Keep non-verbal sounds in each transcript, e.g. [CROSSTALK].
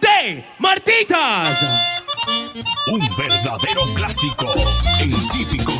De Martitas. Un verdadero clásico en típico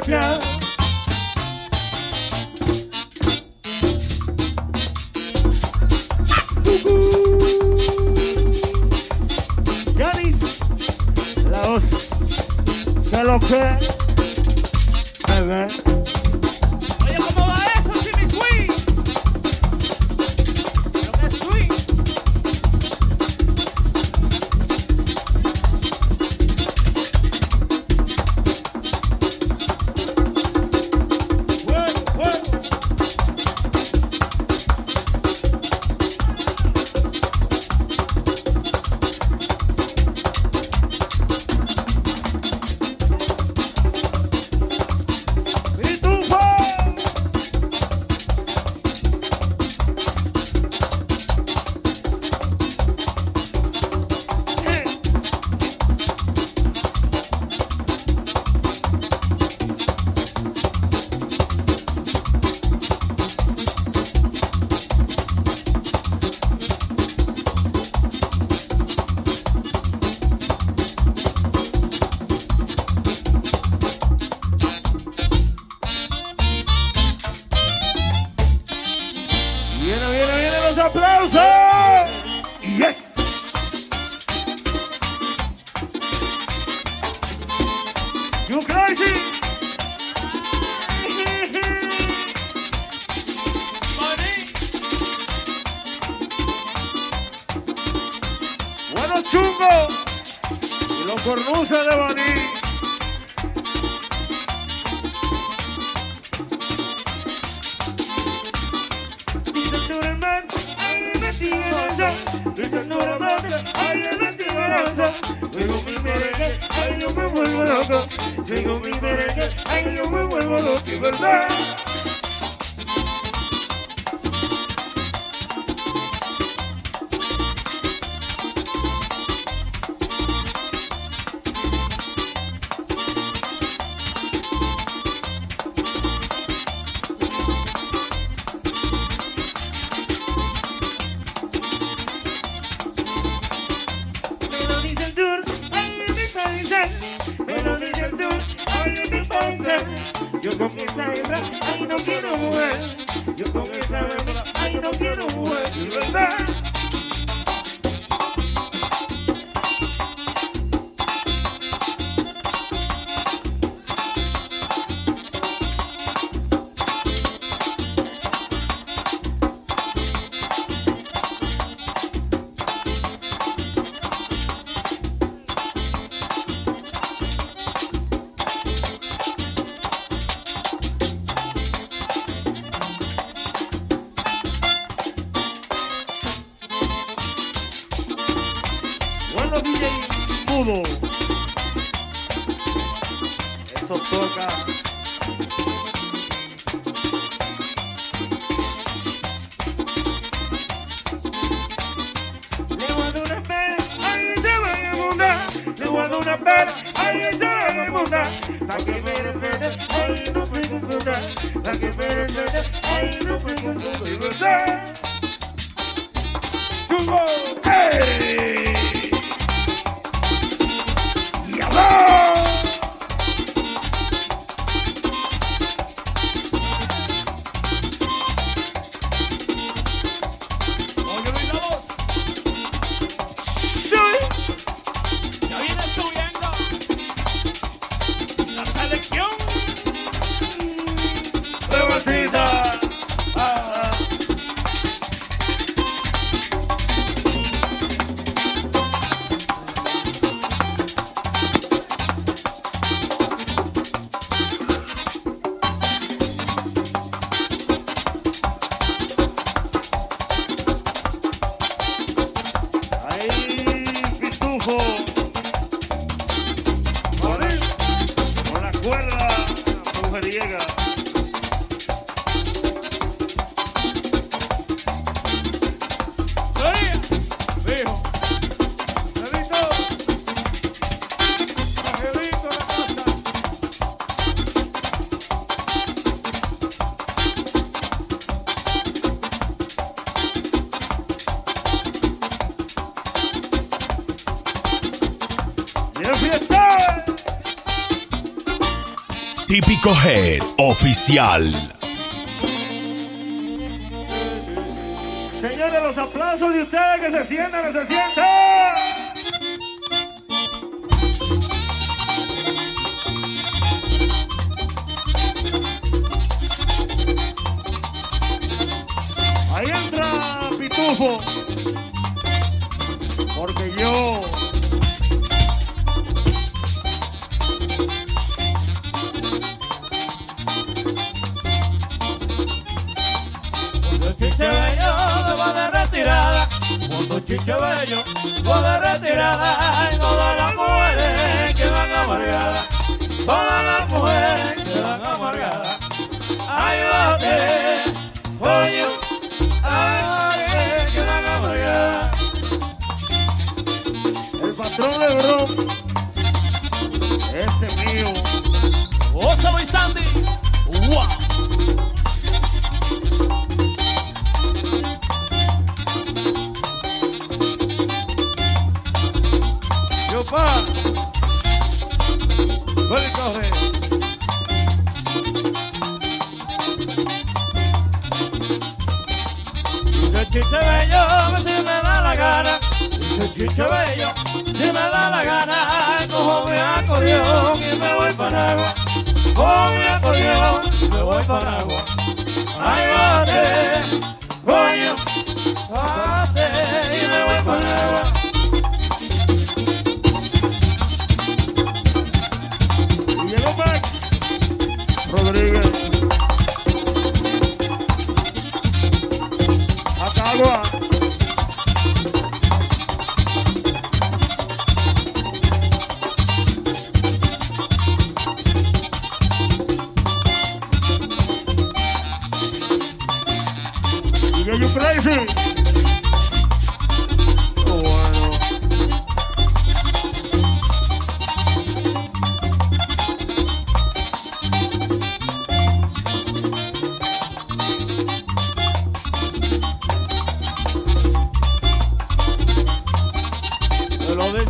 este Típico Head Oficial. Señores, los aplausos de ustedes que se sientan, que se sientan.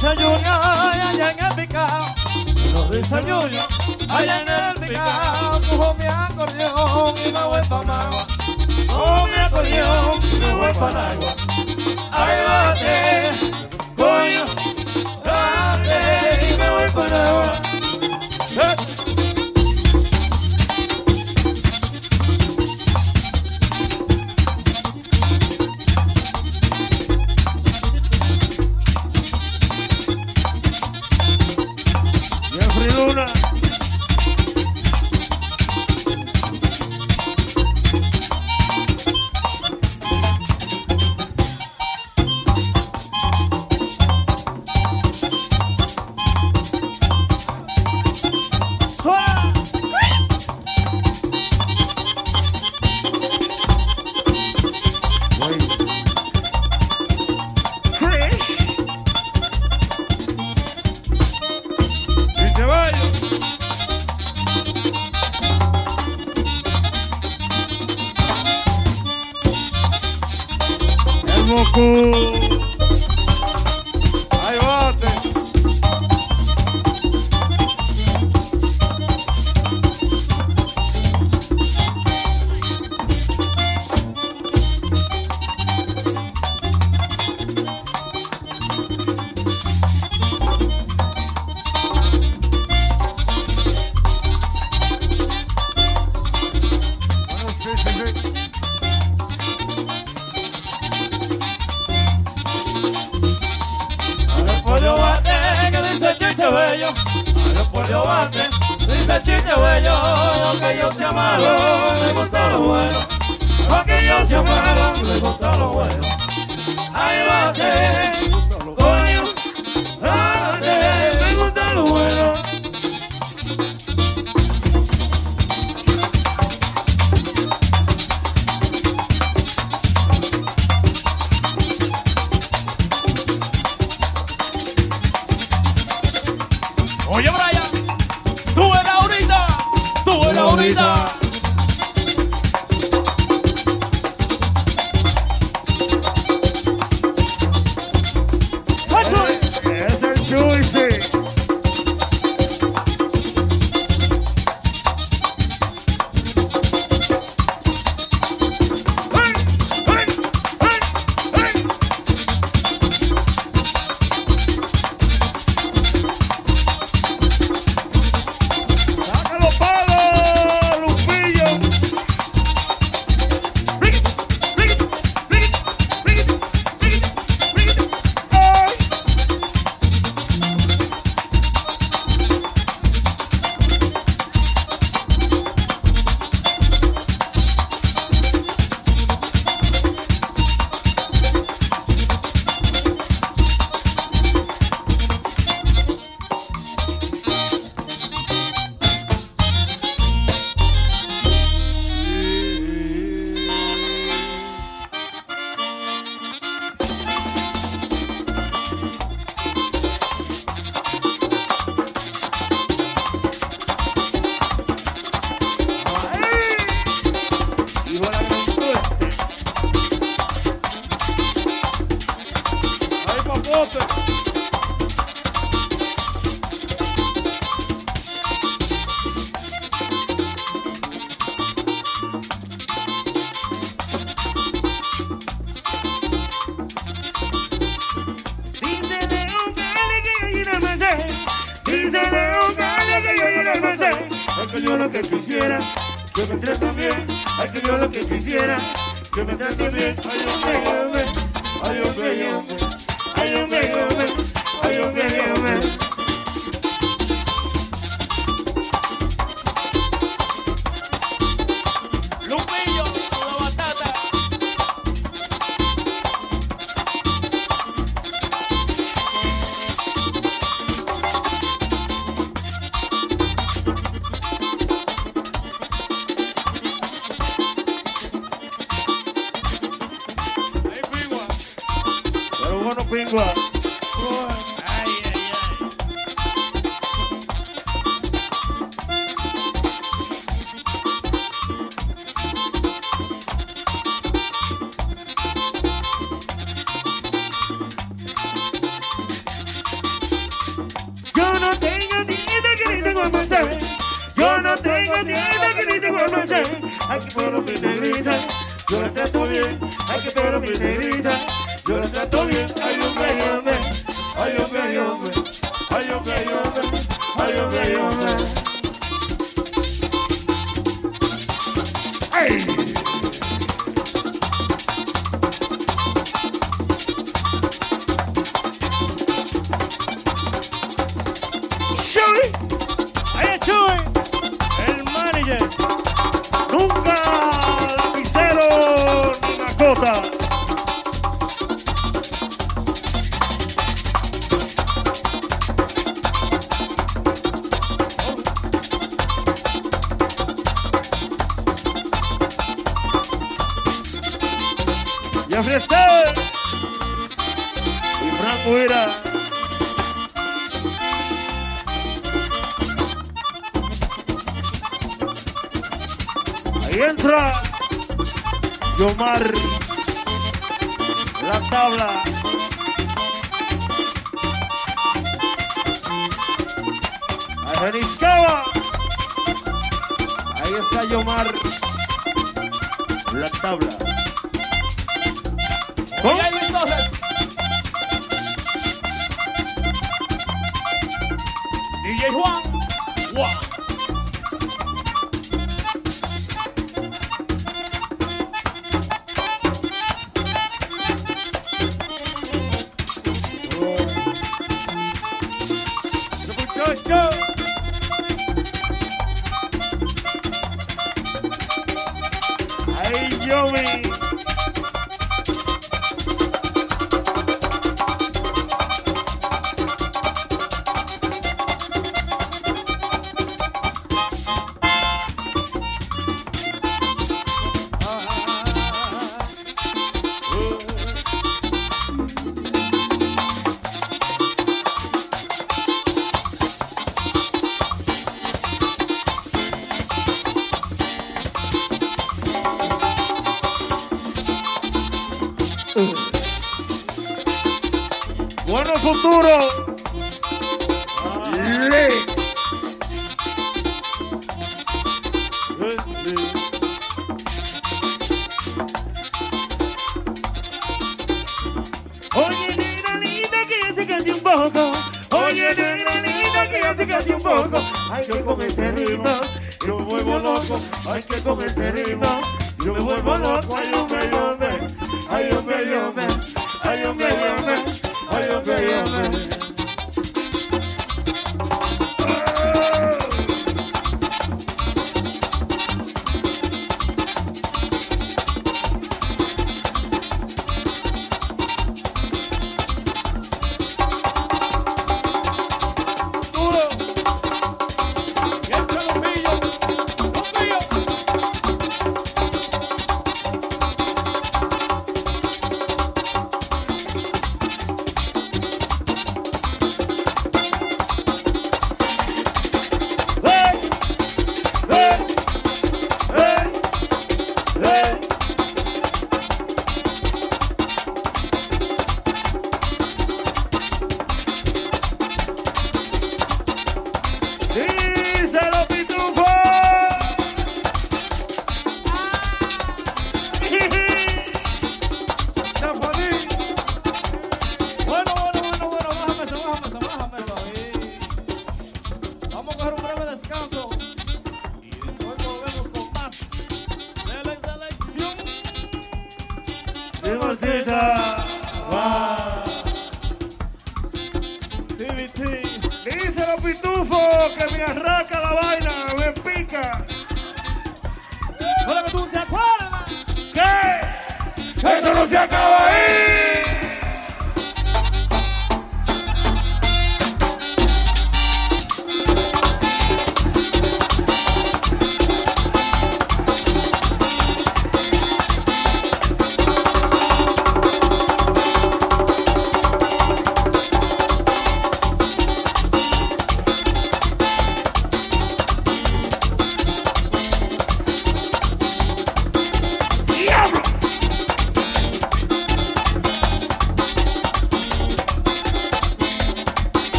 desayuno allá en el picao, los desayunos allá en el picao. Cojo mi acordeón y me voy pa' Magua, cojo mi acordeón y me voy pa' Nagua. Ay, bate, coño, bate y me voy pa' Nagua. Hombre, ay,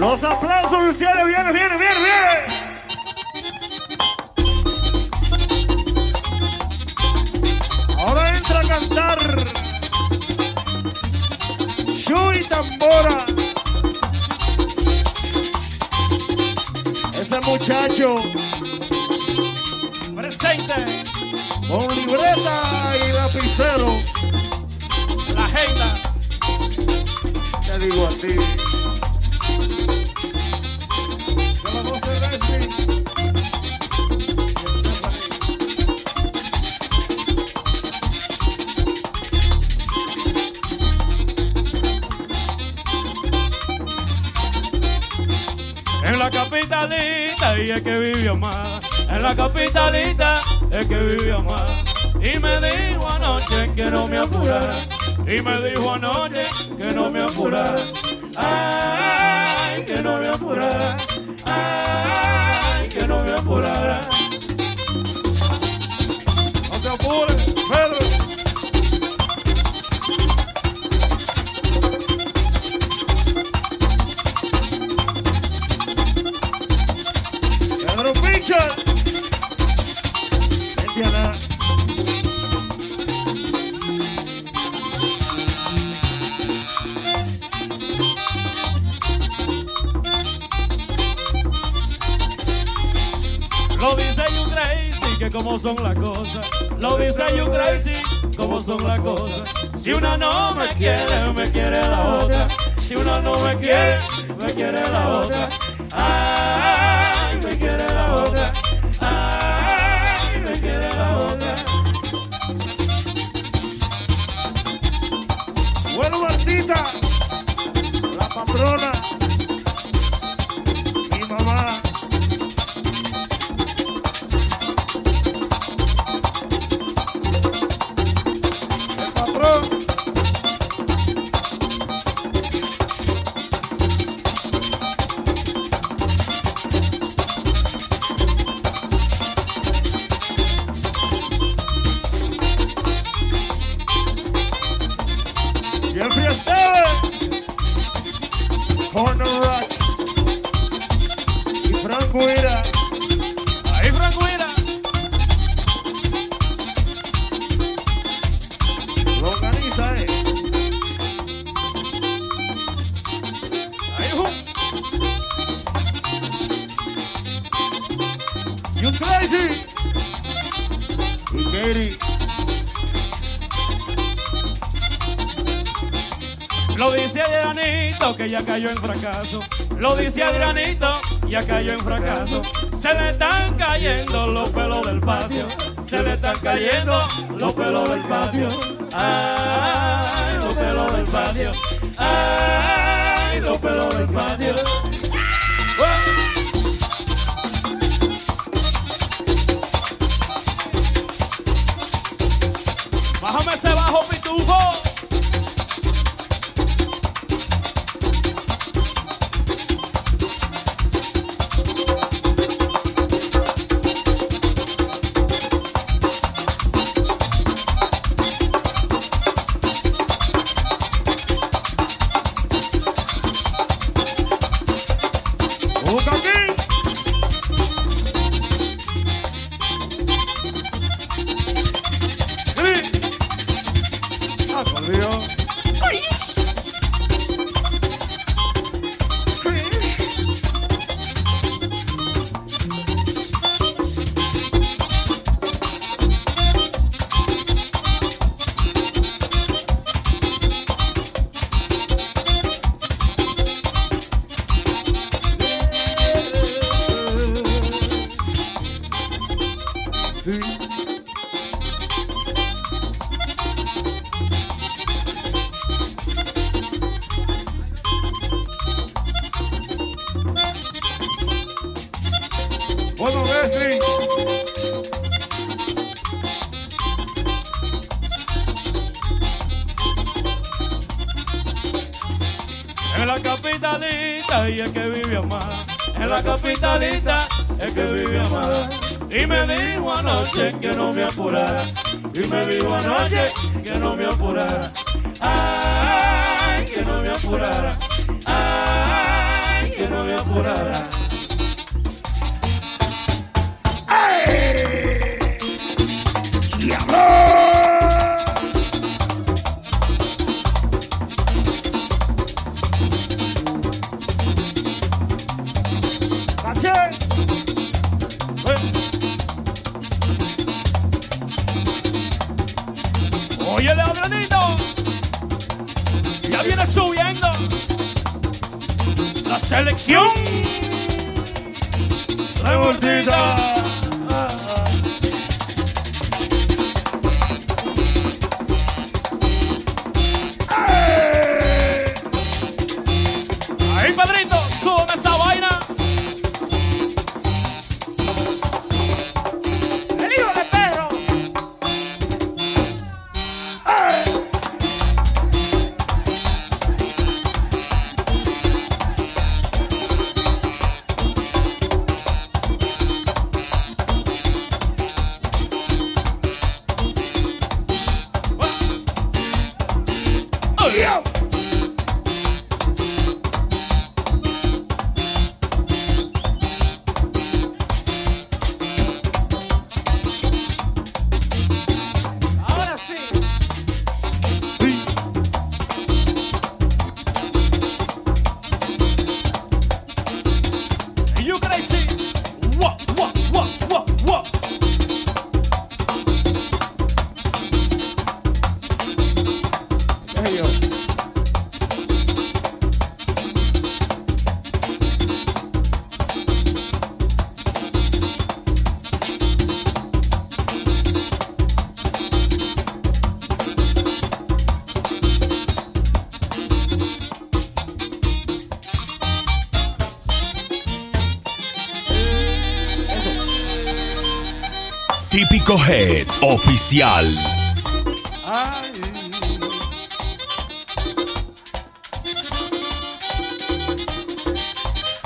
Los aplausos de ustedes, viene, viene, viene, viene. Ahora entra a cantar Shui Tambora. Ese muchacho Presente. con libreta y lapicero. La agenda. Te digo a ti. En la capitalita es que vivió más. Y me dijo anoche que no me apurara. Y me dijo anoche que no me apurara. Ay, que no me apurara. Son las cosas. Lo dice you crazy, como son las cosas. Si una no me quiere, me quiere la otra. Si una no me quiere, me quiere la otra. Lo dice Adrianito que ya cayó en fracaso. Lo dice Adrianito, ya cayó en fracaso. Se le están cayendo los pelos del patio. Se le están cayendo los pelos del patio. Ay, los pelos del patio. Ay, los pelos del patio. Oye, ladronito, ya viene subiendo. La selección. Revoltita. Único Head Oficial. Ay.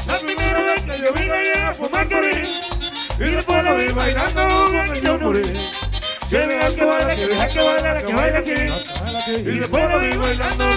La primera vez que yo vine allá a fumar morir, y después la vi bailando cuando yo morí. Que deja que baila, que deja que baila, que baila aquí. Y después la vi bailando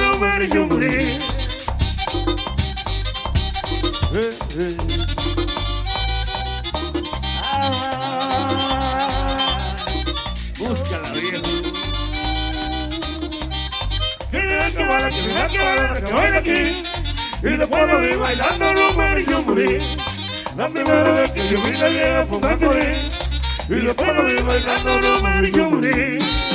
La primera vez que yo vi la llega fue un Y después lo vi bailando, no me yo morí.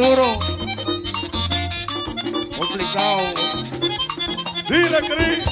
Futuro. Complicado. Dile, Cris.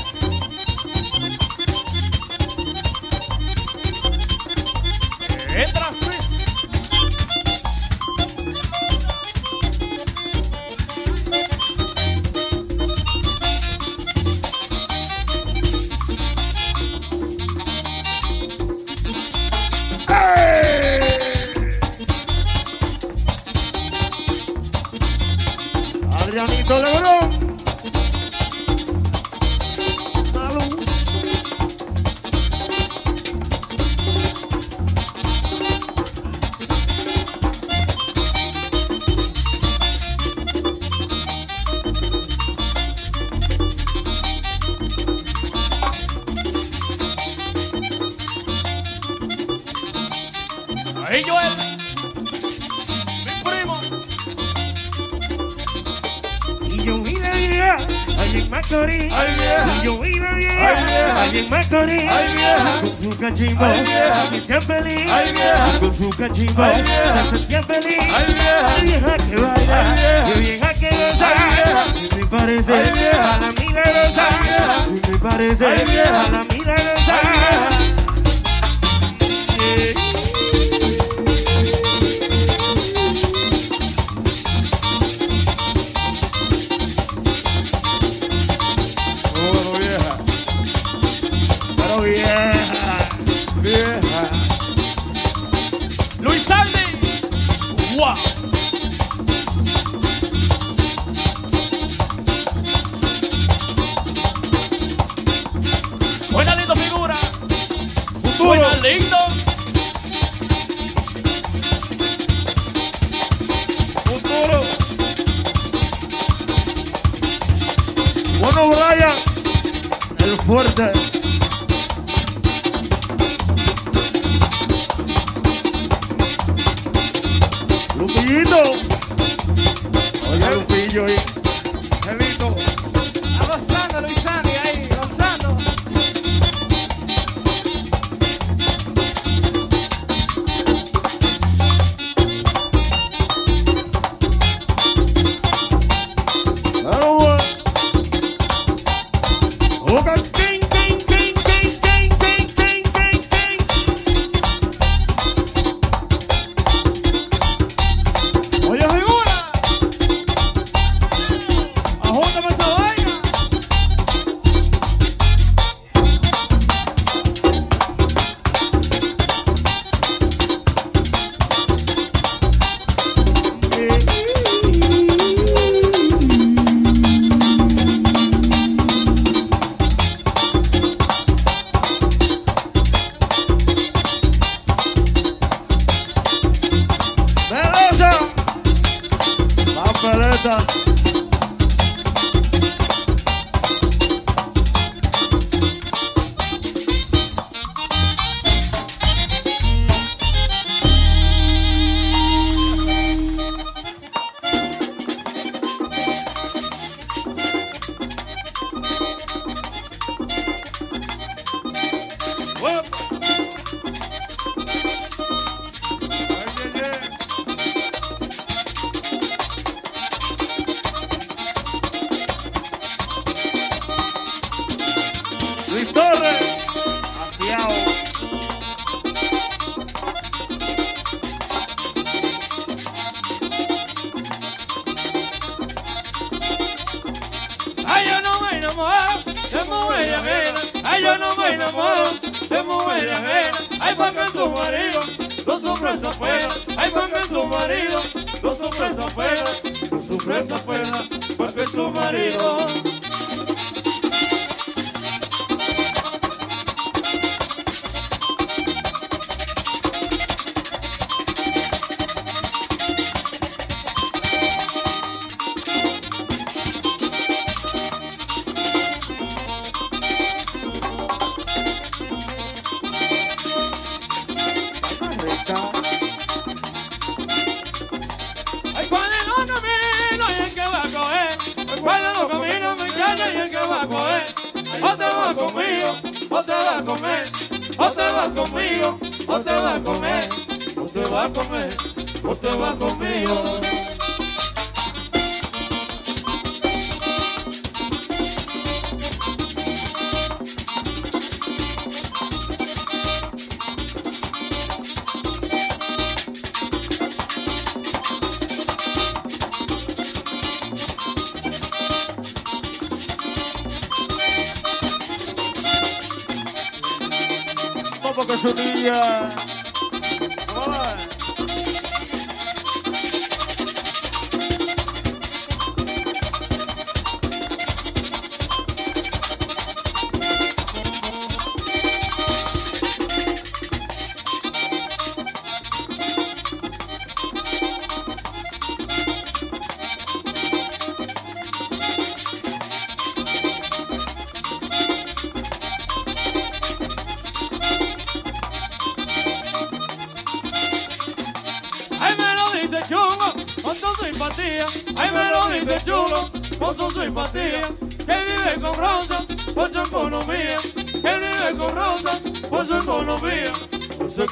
Porque su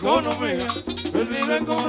Por su economía, él vive con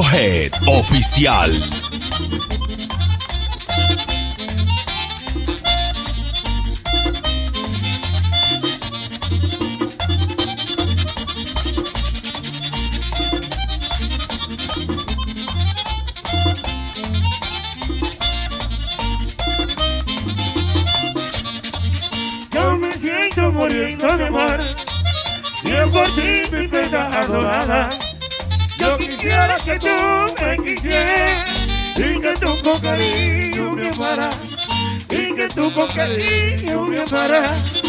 Oficial. Yo me siento muriendo de amor y por ti mi prenda adorada quisiera que tú me quisieras y que tú con cariño me amarás y que tú con cariño me amarás.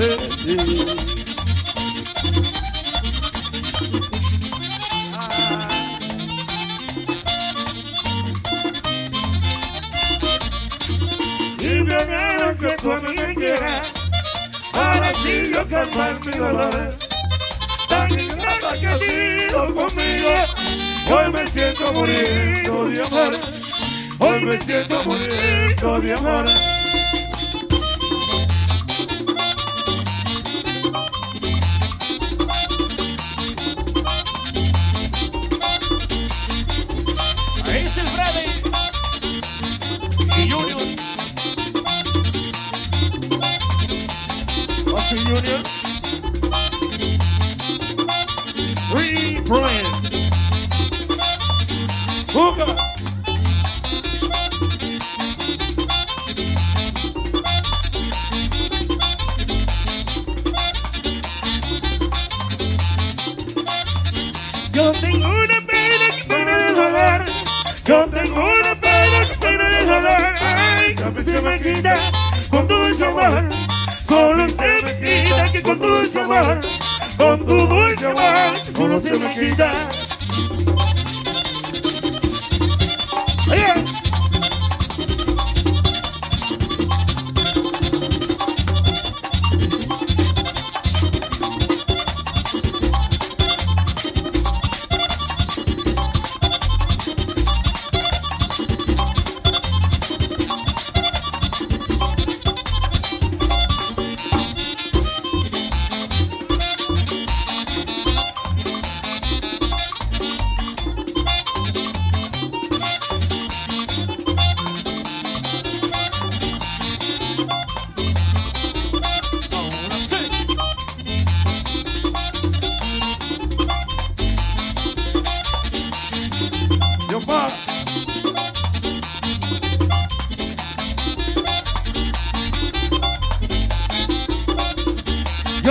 Eh, eh. Y me que tú me quieras, para así yo calmar mi dolor. Hoy me siento muriendo de amor. Hoy me siento muriendo de amor.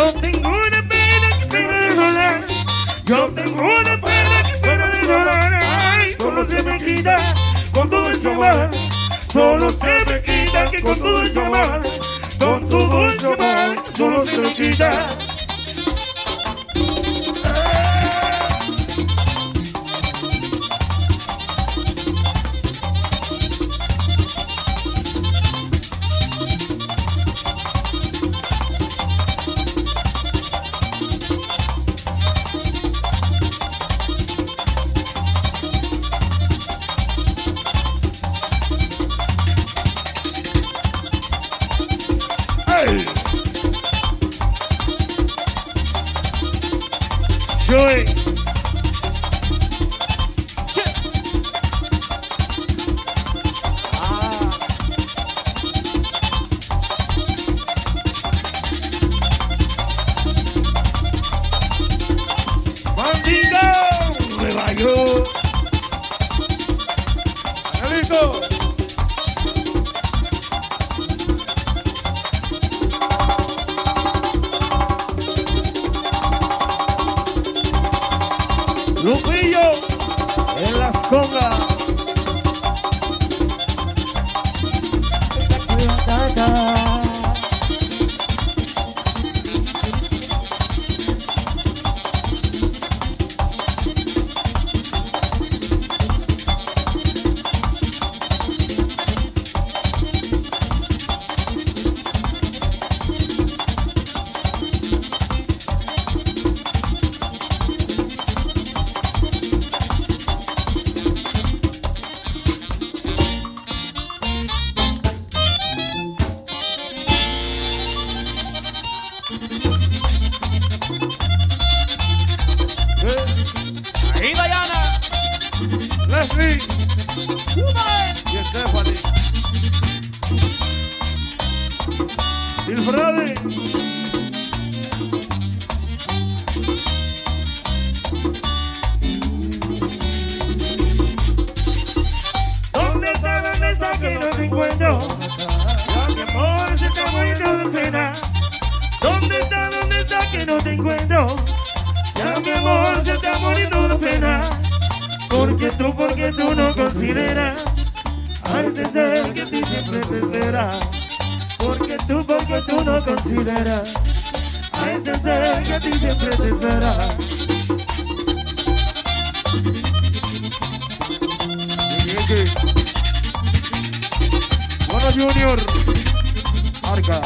Yo tengo una pena que pena de joder. Yo tengo una pena que pena de joder. Ay, solo se me quita con todo ese amor. Solo se me quita que con todo ese amor. Con todo ese amor, solo se me quita. Que no te encuentro? Ya mi amor se está muriendo de pena. Porque tú, porque tú no consideras a ese ser que a ti siempre te espera. Porque tú, porque tú no consideras a ese ser que a ti siempre te espera. Bueno, Junior. Marca.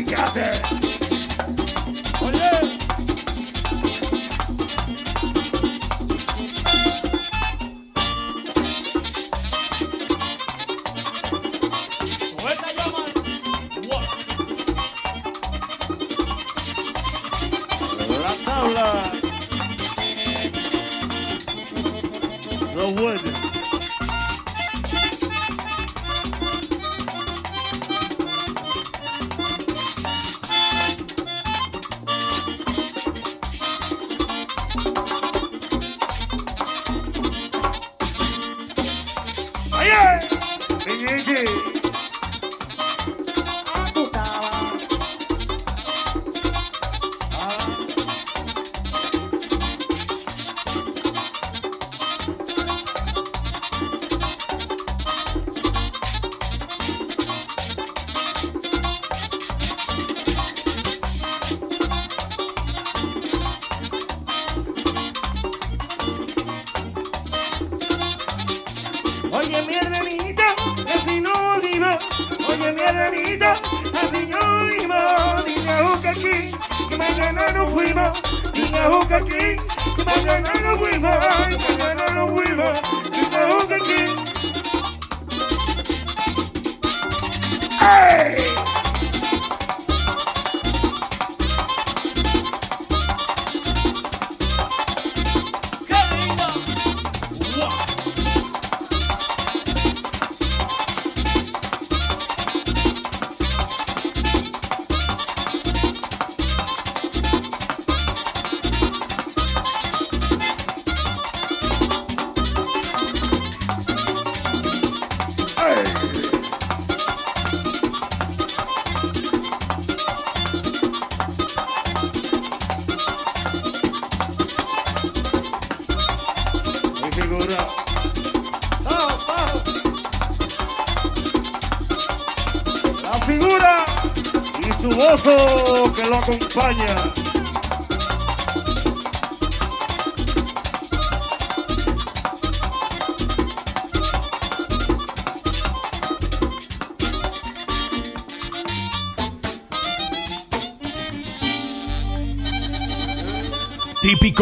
We got that.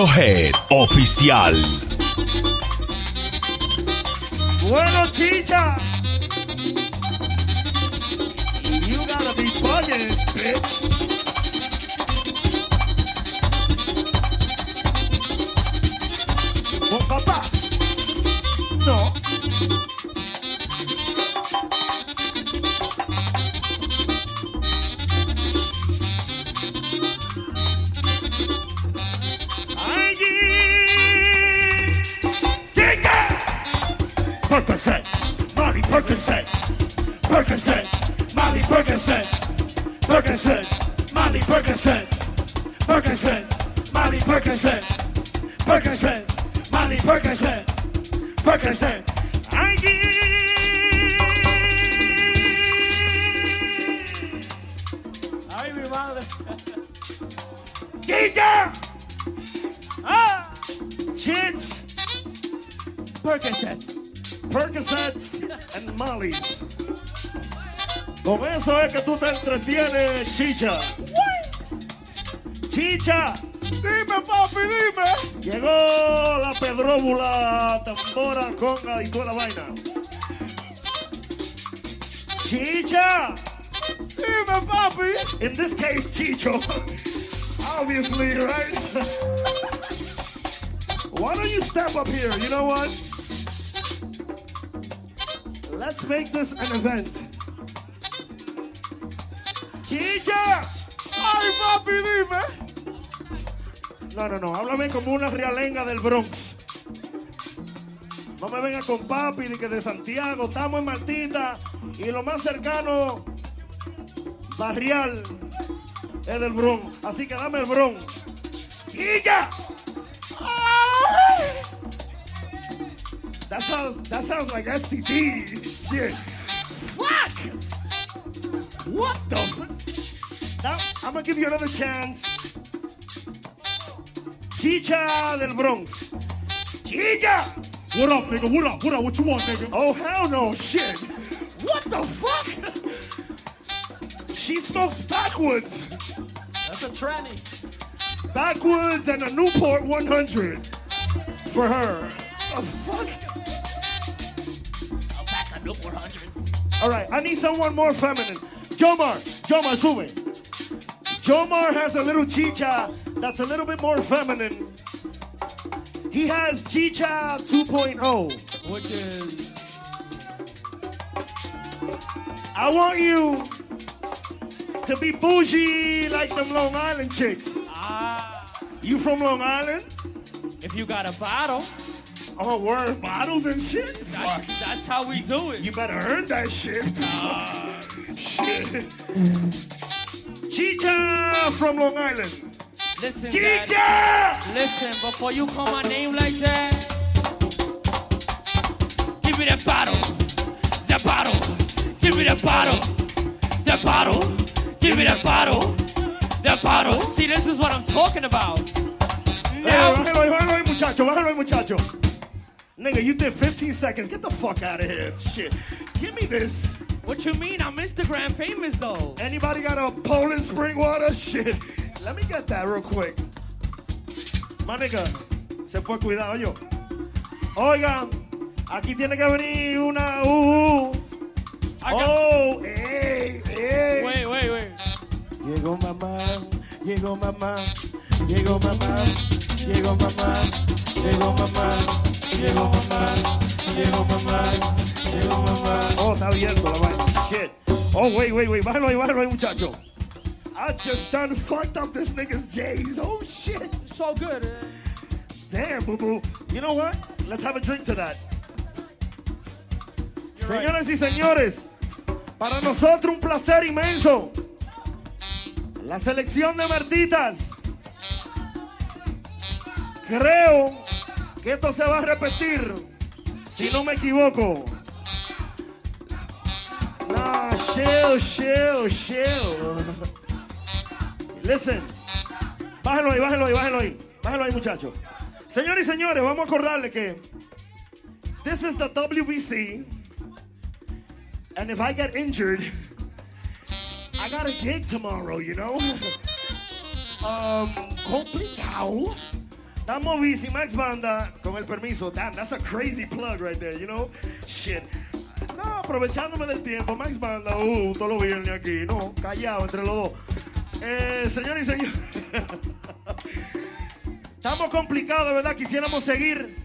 Head Oficial. Bueno, chicha. You gotta be bugging, bitch. Chicha. Chicha. Dime, papi, dime. Llegó la pedróbula, tambora, conga y toda la vaina. Chicha. Dime, papi. In this case, Chicho. Obviously, right? Why don't you step up here? You know what? Let's make this an event. No, no, no. Háblame como una realenga del Bronx. No me venga con papi ni que de Santiago. Estamos en Martita y lo más cercano barrial es del Bronx. Así que dame el Bronx. ¡Y ya! That sounds, that sounds like STD. Shit. Fuck! What the? Now, I'm gonna give you another chance. Chicha del Bronx. Chicha! What up, nigga? What up? What up? What you want, nigga? Oh, hell no, shit. What the fuck? She smokes backwoods. That's a tranny. Backwoods and a Newport 100 for her. The fuck? I'll pack a Newport hundreds. All right, I need someone more feminine. Jomar, Jomar, sube. Jomar has a little chicha that's a little bit more feminine. He has chicha 2.0. Which is I want you to be bougie like them Long Island chicks. ah, You from Long Island? if you got a bottle, Oh, word, bottles and shit? Fuck. that's, that's how we do it. You better earn that shit. [LAUGHS] shit. Chicha from Long Island. Listen, Dad, listen, before you call my name like that, give me that bottle, that bottle, give me that bottle, that bottle, give me that bottle, that bottle. See, this is what I'm talking about. Hey, Now, bájalo ahí, bájalo muchacho, bájalo muchacho. Nigga, you did 15 seconds. Get the fuck out of here. Shit. Give me this. What you mean? I'm Instagram famous though. Anybody got a Poland spring water? [LAUGHS] Shit. Let me get that real quick. My nigga, se puede cuidar, yo. Oigan, aquí tiene que venir una uh, uh. Oh, ey, ey. wait, wait, wait. Llegó mamá, llegó mamá, llegó mamá, llegó mamá, llegó mamá, llegó mamá, llegó mamá, llegó mamá. Oh, está abierto la vaina. Shit. Oh, wait, wait, wait. Bájalo ahí, bájalo ahí, muchacho. I just done fucked up this nigga's J's. Oh, shit. So good. eh? Damn, boo boo. You know what? Let's have a drink to that. You're right. Señoras y señores, para nosotros un placer inmenso. La selección de Martitas. Creo que esto se va a repetir, si no me equivoco. Nah, chill, chill, chill. Listen. Bájalo ahí, bájalo ahí, bájalo ahí. Bájalo ahí, muchachos. Señores y señores, vamos a acordarle que this is the WBC. And if I get injured, I got a gig tomorrow, you know? um, complicado. Estamos busy, Max Banda, con el permiso. Damn, that's a crazy plug right there, you know? Shit. No, aprovechándome del tiempo, Max Banda, uh, todos los viernes aquí, no, callado entre los dos. Eh, señores y señores, [LAUGHS] estamos complicados, ¿verdad? Quisiéramos seguir.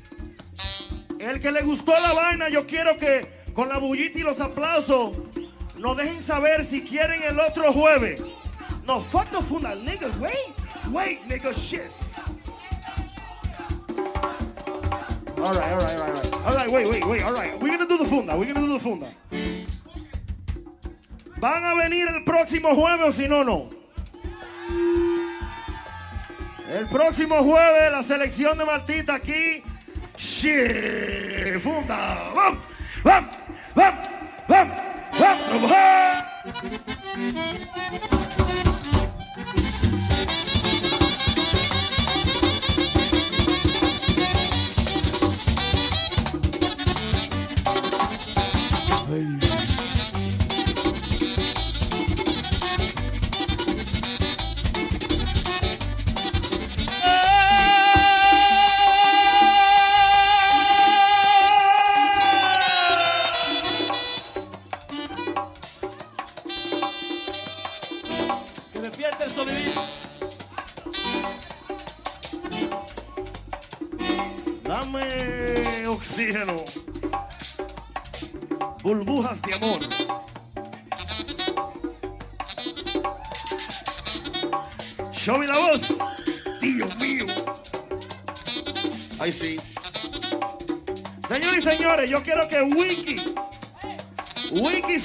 El que le gustó la vaina, yo quiero que con la bullita y los aplausos nos dejen saber si quieren el otro jueves. No, fuck the funda, nigga, wait, wait, nigga, shit. All right, all right, all right, all right. Wait, wait, wait, all right. We're gonna do the funda, we're gonna do the funda. ¿Van a venir el próximo jueves o si no, no? El próximo jueves la selección de Martita aquí. Shit, funda. Vamos, vamos, vamos, vamos, vamos.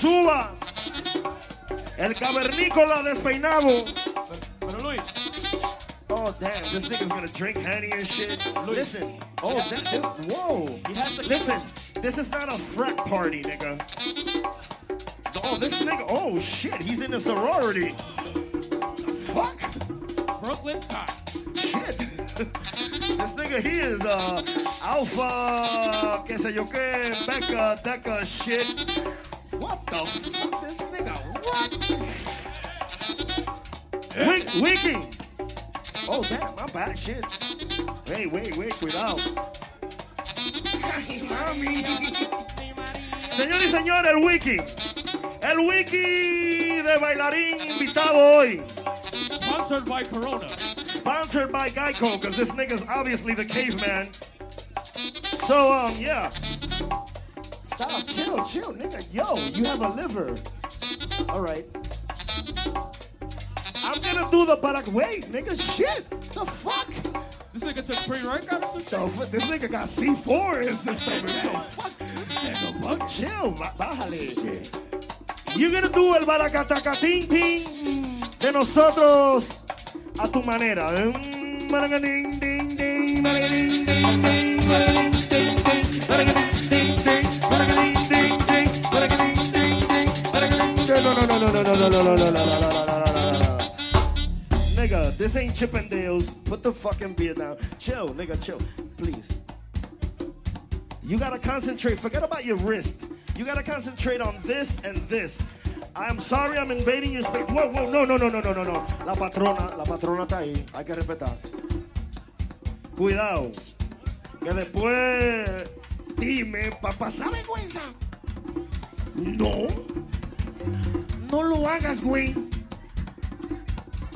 Suba el cavernícola despeinado. Pero Luis, Oh damn, this nigga's gonna drink honey and shit. Listen, oh damn, this, whoa. he has to Listen, this is not a frat party, nigga. Oh, this nigga, oh shit, he's in a sorority. The fuck? Brooklyn Top. Shit. [LAUGHS] this nigga, he is uh, alpha, que sé yo que, Becca, Deca shit. Fuck, this nigga, what? Wink, winking. Oh, damn, my bad, shit. Hey, wait, wait, cuidado. Ay, mami. Señor y señor, el wiki. El wiki de bailarín invitado hoy. Sponsored by Corona. Sponsored by Geico, because this nigga's obviously the caveman. So, um, yeah. Stop, chill, chill, nigga. Yo, you have a liver. All right. I'm gonna do the barak. Wait, nigga, shit. The fuck? This nigga took pre-workout or some The fuck? This nigga got C4 in his system. The fuck? This nigga, bro, chill, bájale. You're gonna do el baracatacatín ting de nosotros a tu manera. Mm, baracatín, ding, ding, baracatín, ding, ding, No, no, no, no, no, no, no, no, no, no, no. Nigga, this ain't Chippendales. Put the fucking beer down. Chill, nigga, chill. Please. You gotta concentrate. Forget about your wrist. You gotta concentrate on this and this. I'm sorry I'm invading your space. Whoa, whoa, no, no, no, no, no, no, no. La patrona, la patrona está ahí. Hay que respetar. Cuidado. Que después dime, para pasar vergüenza. No. No lo hagas, güey.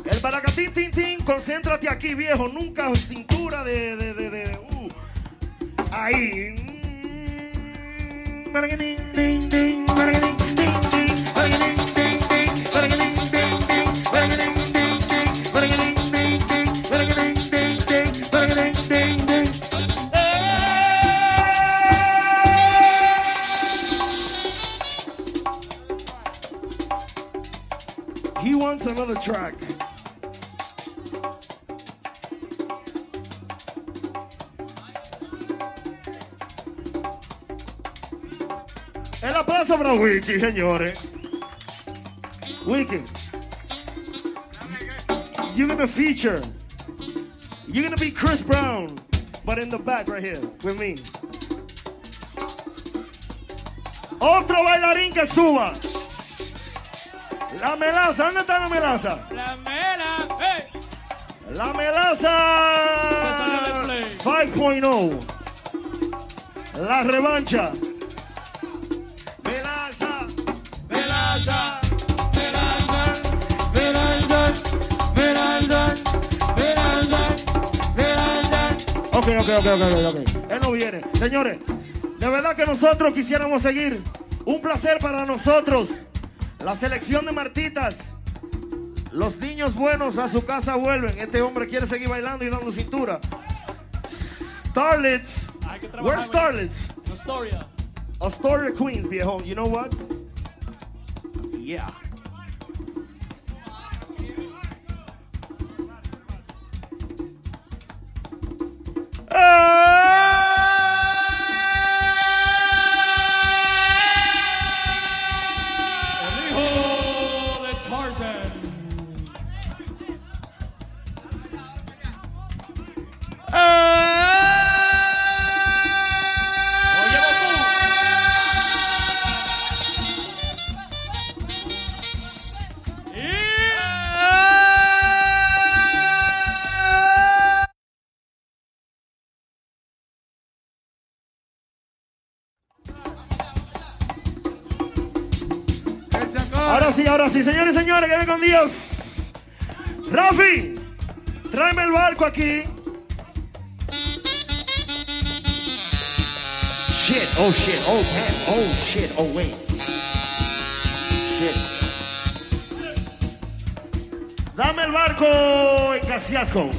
El baracatín, tin, tin, concéntrate aquí, viejo. Nunca cintura de, de, de, de. Ahí. Another track. El aplauso para Wiki, señores. Wiki. You're gonna feature. You're gonna be Chris Brown, but in the back right here with me. Otro bailarín que suba. La melaza, ¿dónde está la melaza? La mera. ¡Hey! La melaza play. 5.0. La revancha. Melaza, melaza, melaza, melaza, melaza, melaza, melaza. Ok, ok, ok, ok, ok, ok. Él no viene. Señores, de verdad que nosotros quisiéramos seguir. Un placer para nosotros. La selección de Martitas. Los niños buenos a su casa vuelven. Este hombre quiere seguir bailando y dando cintura. Starlets. Where's Starlets? La historia. Astoria Queens, viejo. You know what? Yeah. ahora sí, señores y señores, que ven con Dios. Rafi, tráeme el barco aquí. Shit, oh shit, oh man, oh shit, oh wait. Shit. Dame el barco en Casiasco.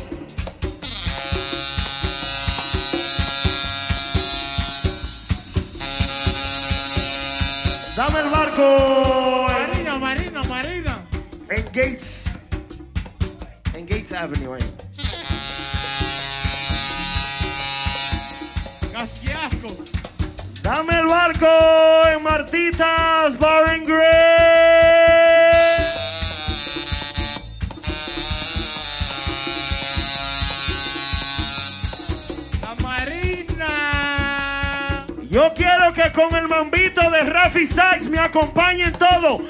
Dame el barco. Benny Wayne. ¡Casquiasco! ¡Dame el barco en Martitas Bar and Grill! ¡La Marina! Yo quiero que con el mambito de Rafi Sachs me acompañen todo.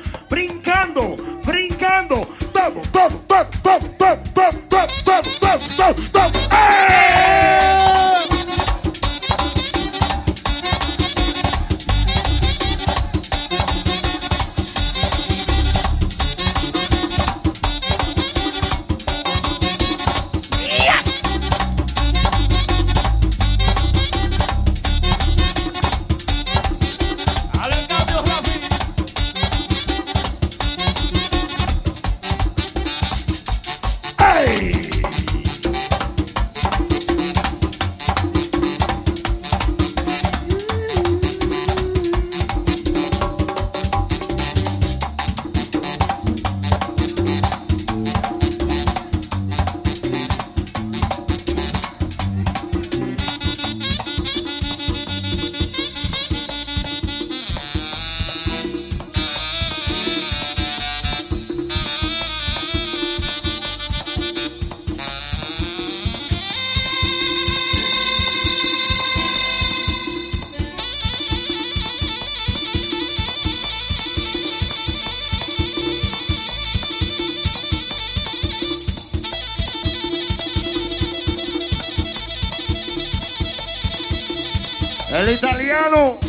hermano,